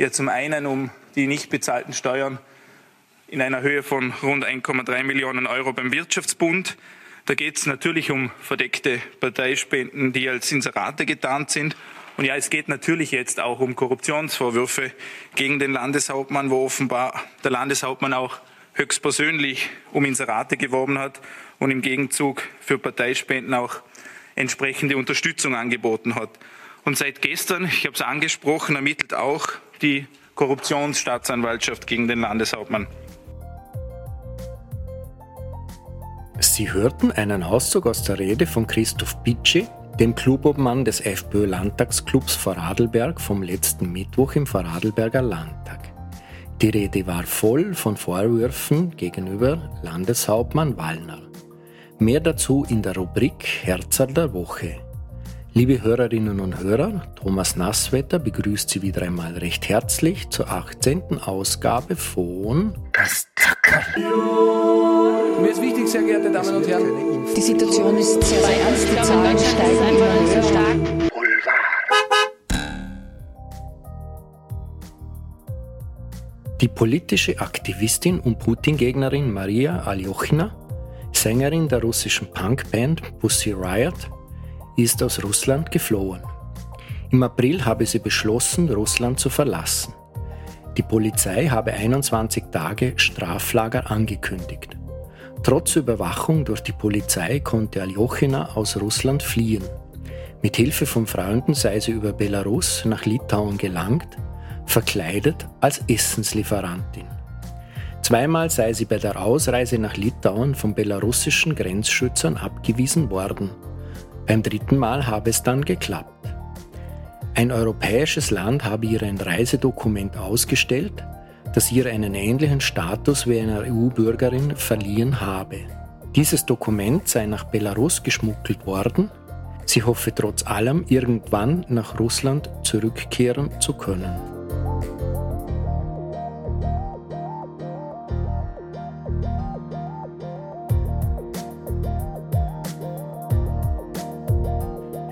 Ja, zum einen um die nicht bezahlten Steuern in einer Höhe von rund 1,3 Millionen Euro beim Wirtschaftsbund. Da geht es natürlich um verdeckte Parteispenden, die als Inserate getarnt sind. Und ja, es geht natürlich jetzt auch um Korruptionsvorwürfe gegen den Landeshauptmann, wo offenbar der Landeshauptmann auch höchstpersönlich um Inserate geworben hat und im Gegenzug für Parteispenden auch entsprechende Unterstützung angeboten hat. Und seit gestern, ich habe es angesprochen, ermittelt auch die Korruptionsstaatsanwaltschaft gegen den Landeshauptmann. Sie hörten einen Auszug aus der Rede von Christoph Bitschi, dem Clubobmann des FPÖ-Landtagsclubs Vorarlberg vom letzten Mittwoch im Vorarlberger Landtag. Die Rede war voll von Vorwürfen gegenüber Landeshauptmann Wallner. Mehr dazu in der Rubrik Herzal der Woche. Liebe Hörerinnen und Hörer, Thomas Nasswetter begrüßt Sie wieder einmal recht herzlich zur 18. Ausgabe von Das Zackerl. Mir ist wichtig, sehr geehrte Damen und Herren, die Situation ist sehr, sehr ernst, die Zahlen steigen immer höher. Stark. Die politische Aktivistin und Putin-Gegnerin Maria Aljochina Sängerin der russischen Punkband Pussy Riot, ist aus Russland geflohen. Im April habe sie beschlossen, Russland zu verlassen. Die Polizei habe 21 Tage Straflager angekündigt. Trotz Überwachung durch die Polizei konnte Aljochina aus Russland fliehen. Mit Hilfe von Freunden sei sie über Belarus nach Litauen gelangt, verkleidet als Essenslieferantin. Zweimal sei sie bei der Ausreise nach Litauen von belarussischen Grenzschützern abgewiesen worden. Beim dritten Mal habe es dann geklappt. Ein europäisches Land habe ihr ein Reisedokument ausgestellt, das ihr einen ähnlichen Status wie einer EU-Bürgerin verliehen habe. Dieses Dokument sei nach Belarus geschmuggelt worden. Sie hoffe trotz allem irgendwann nach Russland zurückkehren zu können.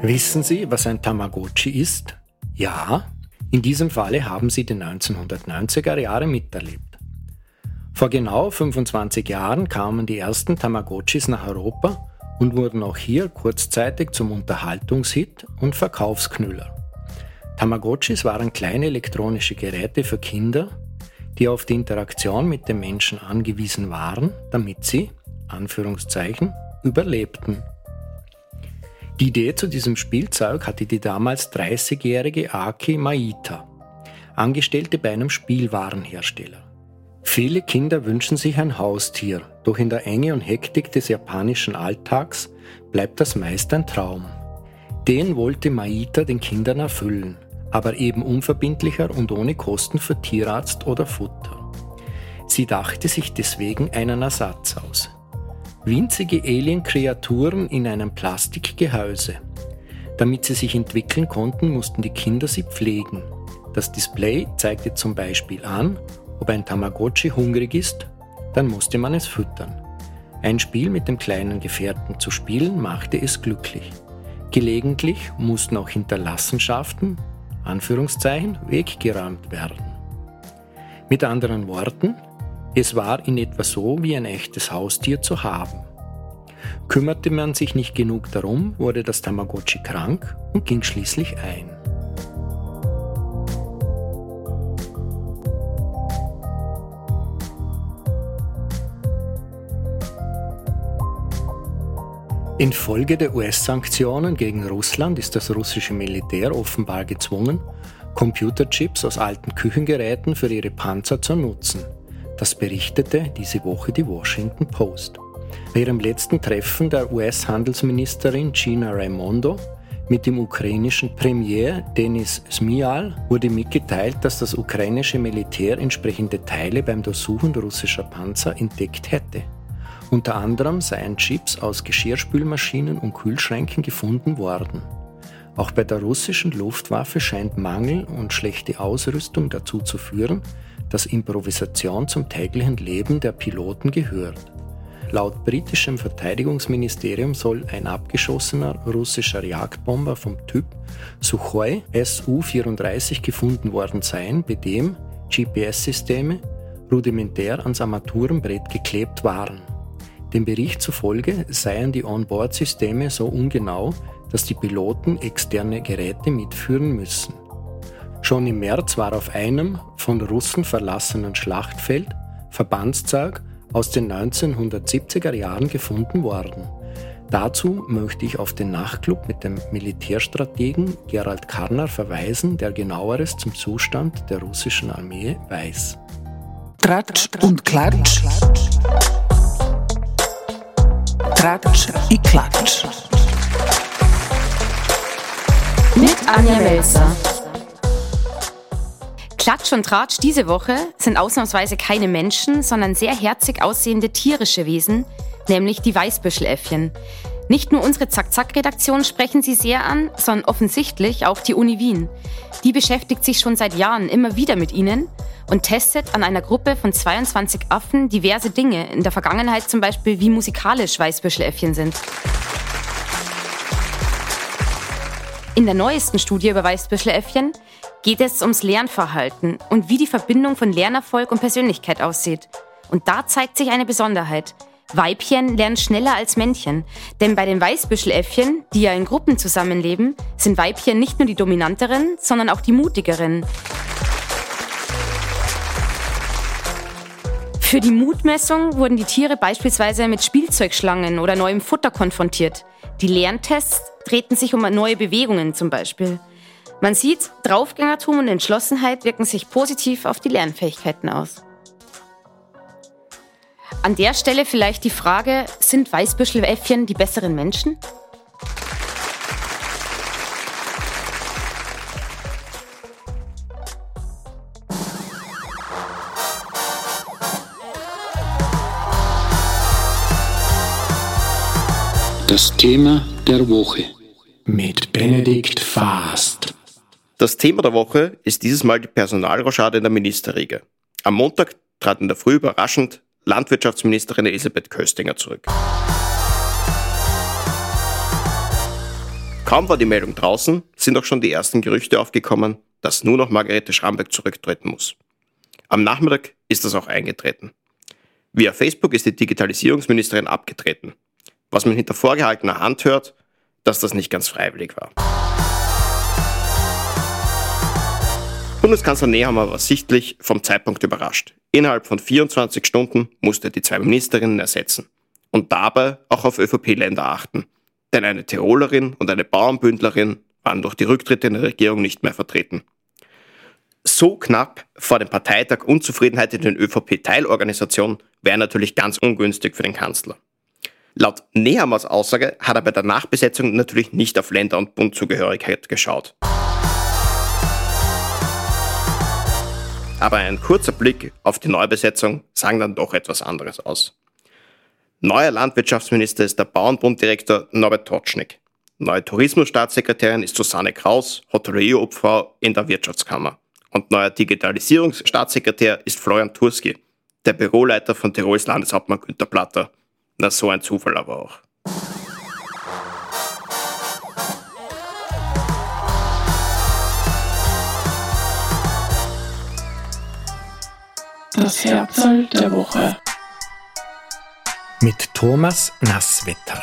Wissen Sie, was ein Tamagotchi ist? Ja, in diesem Falle haben Sie die 1990er Jahre miterlebt. Vor genau 25 Jahren kamen die ersten Tamagotchis nach Europa und wurden auch hier kurzzeitig zum Unterhaltungshit und Verkaufsknüller. Tamagotchis waren kleine elektronische Geräte für Kinder, die auf die Interaktion mit den Menschen angewiesen waren, damit sie, Anführungszeichen, überlebten. Die Idee zu diesem Spielzeug hatte die damals 30-jährige Aki Maita, Angestellte bei einem Spielwarenhersteller. Viele Kinder wünschen sich ein Haustier, doch in der Enge und Hektik des japanischen Alltags bleibt das meist ein Traum. Den wollte Maita den Kindern erfüllen, aber eben unverbindlicher und ohne Kosten für Tierarzt oder Futter. Sie dachte sich deswegen einen Ersatz aus, winzige Alien-Kreaturen in einem Plastikgehäuse. Damit sie sich entwickeln konnten, mussten die Kinder sie pflegen. Das Display zeigte zum Beispiel an, ob ein Tamagotchi hungrig ist, dann musste man es füttern. Ein Spiel mit dem kleinen Gefährten zu spielen machte es glücklich. Gelegentlich mussten auch Hinterlassenschaften, Anführungszeichen, weggeräumt werden. Mit anderen Worten, es war in etwa so wie ein echtes Haustier zu haben. Kümmerte man sich nicht genug darum, wurde das Tamagotchi krank und ging schließlich ein. Infolge der US-Sanktionen gegen Russland ist das russische Militär offenbar gezwungen, Computerchips aus alten Küchengeräten für ihre Panzer zu nutzen. Das berichtete diese Woche die Washington Post. Bei ihrem letzten Treffen der US-Handelsministerin Gina Raimondo mit dem ukrainischen Premier Denis Smial wurde mitgeteilt, dass das ukrainische Militär entsprechende Teile beim Durchsuchen russischer Panzer entdeckt hätte. Unter anderem seien Chips aus Geschirrspülmaschinen und Kühlschränken gefunden worden. Auch bei der russischen Luftwaffe scheint Mangel und schlechte Ausrüstung dazu zu führen, dass Improvisation zum täglichen Leben der Piloten gehört. laut britischem Verteidigungsministerium soll ein abgeschossener russischer Jagdbomber vom Typ Sukhoi Su-34 gefunden worden sein, bei dem GPS-Systeme rudimentär ans Armaturenbrett geklebt waren. Dem Bericht zufolge seien die Onboard-Systeme so ungenau, dass die Piloten externe Geräte mitführen müssen. Schon im März war auf einem von Russen verlassenen Schlachtfeld Verbandszeug aus den 1970er Jahren gefunden worden. Dazu möchte ich auf den Nachtclub mit dem Militärstrategen Gerald Karner verweisen, der genaueres zum Zustand der russischen Armee weiß. Tratsch und Klatsch. Tratsch i Klatsch. Mit Anja Welzer. Klatsch und Tratsch diese Woche sind ausnahmsweise keine Menschen, sondern sehr herzig aussehende tierische Wesen, nämlich die Weißbüscheläffchen. Nicht nur unsere Zack-Zack-Redaktion sprechen sie sehr an, sondern offensichtlich auch die Uni Wien. Die beschäftigt sich schon seit Jahren immer wieder mit ihnen und testet an einer Gruppe von 22 Affen diverse Dinge, in der Vergangenheit zum Beispiel wie musikalisch Weißbüscheläffchen sind. In der neuesten Studie über Weißbüscheläffchen geht es ums Lernverhalten und wie die Verbindung von Lernerfolg und Persönlichkeit aussieht. Und da zeigt sich eine Besonderheit. Weibchen lernen schneller als Männchen. Denn bei den Weißbüscheläffchen, die ja in Gruppen zusammenleben, sind Weibchen nicht nur die dominanteren, sondern auch die mutigeren. Für die Mutmessung wurden die Tiere beispielsweise mit Spielzeugschlangen oder neuem Futter konfrontiert. Die Lerntests drehten sich um neue Bewegungen zum Beispiel. Man sieht, Draufgängertum und Entschlossenheit wirken sich positiv auf die Lernfähigkeiten aus. An der Stelle vielleicht die Frage, sind Weißbüscheläffchen die besseren Menschen? Das Thema der Woche. Mit Benedikt Fast. Das Thema der Woche ist dieses Mal die Personalrochade in der Ministerriege. Am Montag trat in der Früh überraschend Landwirtschaftsministerin Elisabeth Köstinger zurück. Kaum war die Meldung draußen, sind auch schon die ersten Gerüchte aufgekommen, dass nur noch Margarete Schrambeck zurücktreten muss. Am Nachmittag ist das auch eingetreten. Via Facebook ist die Digitalisierungsministerin abgetreten. Was man hinter vorgehaltener Hand hört, dass das nicht ganz freiwillig war. Bundeskanzler Nehammer war sichtlich vom Zeitpunkt überrascht. Innerhalb von 24 Stunden musste er die zwei Ministerinnen ersetzen. Und dabei auch auf ÖVP-Länder achten. Denn eine Tirolerin und eine Bauernbündlerin waren durch die Rücktritte in der Regierung nicht mehr vertreten. So knapp vor dem Parteitag Unzufriedenheit in den ÖVP-Teilorganisationen wäre natürlich ganz ungünstig für den Kanzler. Laut Nehammers Aussage hat er bei der Nachbesetzung natürlich nicht auf Länder- und Bundzugehörigkeit geschaut. Aber ein kurzer Blick auf die Neubesetzung sagen dann doch etwas anderes aus. Neuer Landwirtschaftsminister ist der Bauernbunddirektor Norbert Totschnig. Neue Tourismusstaatssekretärin ist Susanne Kraus, Hotellerieobfrau in der Wirtschaftskammer. Und neuer Digitalisierungsstaatssekretär ist Florian Turski, der Büroleiter von Tirols Landeshauptmann Günter Platter. Na, so ein Zufall aber auch. Das Herzl der Woche. Mit Thomas Nasswetter.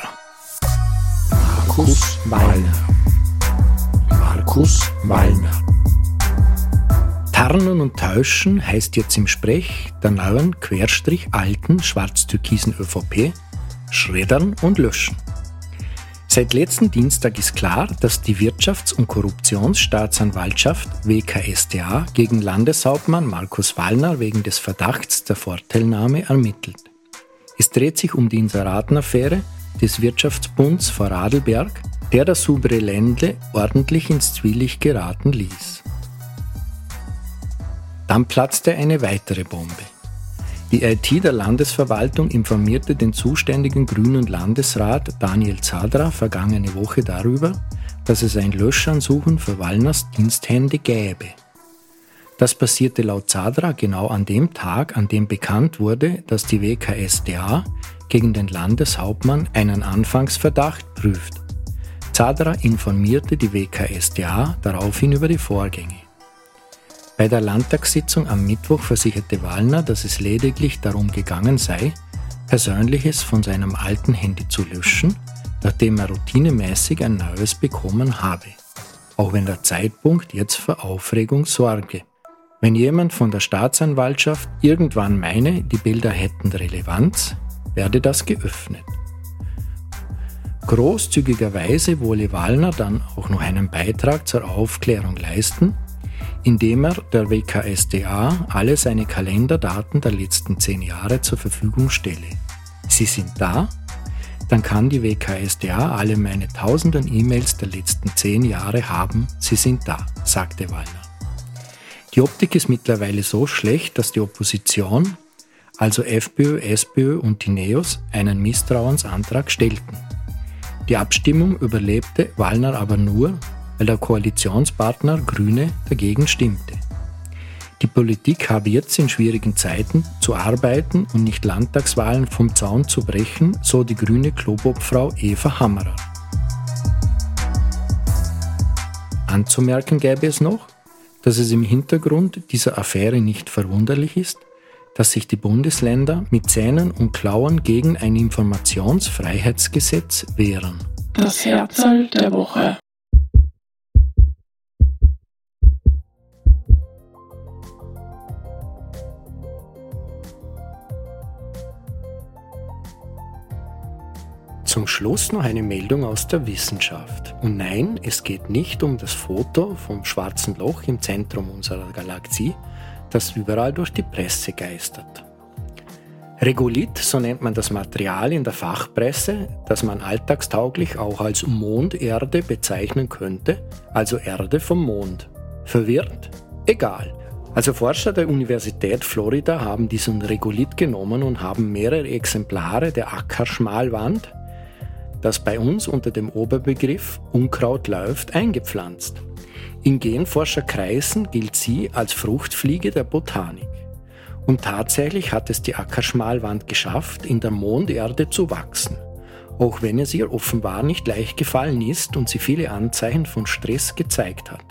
Markus Wallner. Markus Wallner. Tarnen und Täuschen heißt jetzt im Sprech der neuen Querstrich alten schwarz-türkisen ÖVP Schreddern und Löschen. Seit letzten Dienstag ist klar, dass die Wirtschafts- und Korruptionsstaatsanwaltschaft WKStA gegen Landeshauptmann Markus Wallner wegen des Verdachts der Vorteilnahme ermittelt. Es dreht sich um die Inseratenaffäre des Wirtschaftsbunds vor Radlberg, der das saubere Ländle ordentlich ins Zwielicht geraten ließ. Dann platzte eine weitere Bombe. Die IT der Landesverwaltung informierte den zuständigen grünen Landesrat Daniel Zadra vergangene Woche darüber, dass es ein Löschansuchen für Wallners Diensthandy gäbe. Das passierte laut Zadra genau an dem Tag, an dem bekannt wurde, dass die WKSDA gegen den Landeshauptmann einen Anfangsverdacht prüft. Zadra informierte die WKSDA daraufhin über die Vorgänge. Bei der Landtagssitzung am Mittwoch versicherte Wallner, dass es lediglich darum gegangen sei, Persönliches von seinem alten Handy zu löschen, nachdem er routinemäßig ein neues bekommen habe. Auch wenn der Zeitpunkt jetzt für Aufregung sorge. Wenn jemand von der Staatsanwaltschaft irgendwann meine, die Bilder hätten Relevanz, werde das geöffnet. Großzügigerweise wolle Wallner dann auch noch einen Beitrag zur Aufklärung leisten, indem er der WKSDA alle seine Kalenderdaten der letzten zehn Jahre zur Verfügung stelle. Sie sind da? Dann kann die WKSDA alle meine tausenden E-Mails der letzten zehn Jahre haben. Sie sind da, sagte Wallner. Die Optik ist mittlerweile so schlecht, dass die Opposition, also FPÖ, SPÖ und die NEOS, einen Misstrauensantrag stellten. Die Abstimmung überlebte Wallner aber nur, weil der Koalitionspartner Grüne dagegen stimmte. Die Politik habe jetzt in schwierigen Zeiten zu arbeiten und nicht Landtagswahlen vom Zaun zu brechen, so die grüne Klobobfrau Eva Hammerer. Anzumerken gäbe es noch, dass es im Hintergrund dieser Affäre nicht verwunderlich ist, dass sich die Bundesländer mit Zähnen und Klauen gegen ein Informationsfreiheitsgesetz wehren. Das Herzl der Woche. Zum Schluss noch eine Meldung aus der Wissenschaft. Und nein, es geht nicht um das Foto vom schwarzen Loch im Zentrum unserer Galaxie, das überall durch die Presse geistert. Regolith, so nennt man das Material in der Fachpresse, das man alltagstauglich auch als Monderde bezeichnen könnte, also Erde vom Mond. Verwirrt? Egal. Also Forscher der Universität Florida haben diesen Regolith genommen und haben mehrere Exemplare der Ackerschmalwand, das bei uns unter dem Oberbegriff Unkraut läuft, eingepflanzt. In Genforscherkreisen gilt sie als Fruchtfliege der Botanik. Und tatsächlich hat es die Ackerschmalwand geschafft, in der Monderde zu wachsen, auch wenn es ihr offenbar nicht leicht gefallen ist und sie viele Anzeichen von Stress gezeigt hat.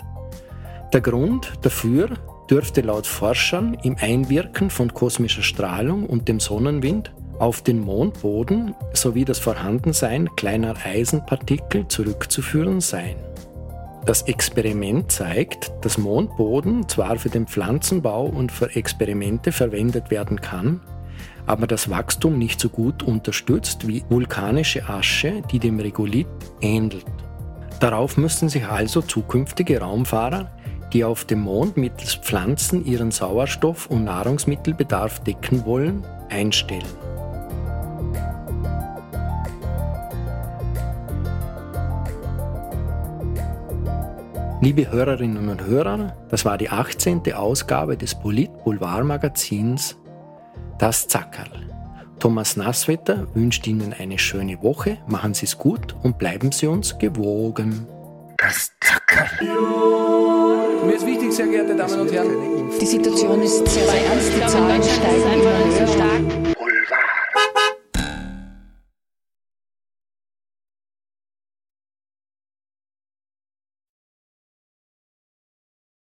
Der Grund dafür dürfte laut Forschern im Einwirken von kosmischer Strahlung und dem Sonnenwind auf den Mondboden sowie das Vorhandensein kleiner Eisenpartikel zurückzuführen sein. Das Experiment zeigt, dass Mondboden zwar für den Pflanzenbau und für Experimente verwendet werden kann, aber das Wachstum nicht so gut unterstützt wie vulkanische Asche, die dem Regolith ähnelt. Darauf müssen sich also zukünftige Raumfahrer, die auf dem Mond mittels Pflanzen ihren Sauerstoff- und Nahrungsmittelbedarf decken wollen, einstellen. Liebe Hörerinnen und Hörer, das war die 18. Ausgabe des Polit-Boulevard-Magazins Das Zackerl. Thomas Nasswetter wünscht Ihnen eine schöne Woche, machen Sie es gut und bleiben Sie uns gewogen. Das Zackerl. Mir ist wichtig, sehr geehrte Damen und Herren. Die Situation ist sehr ernst, die Zahlen steigen.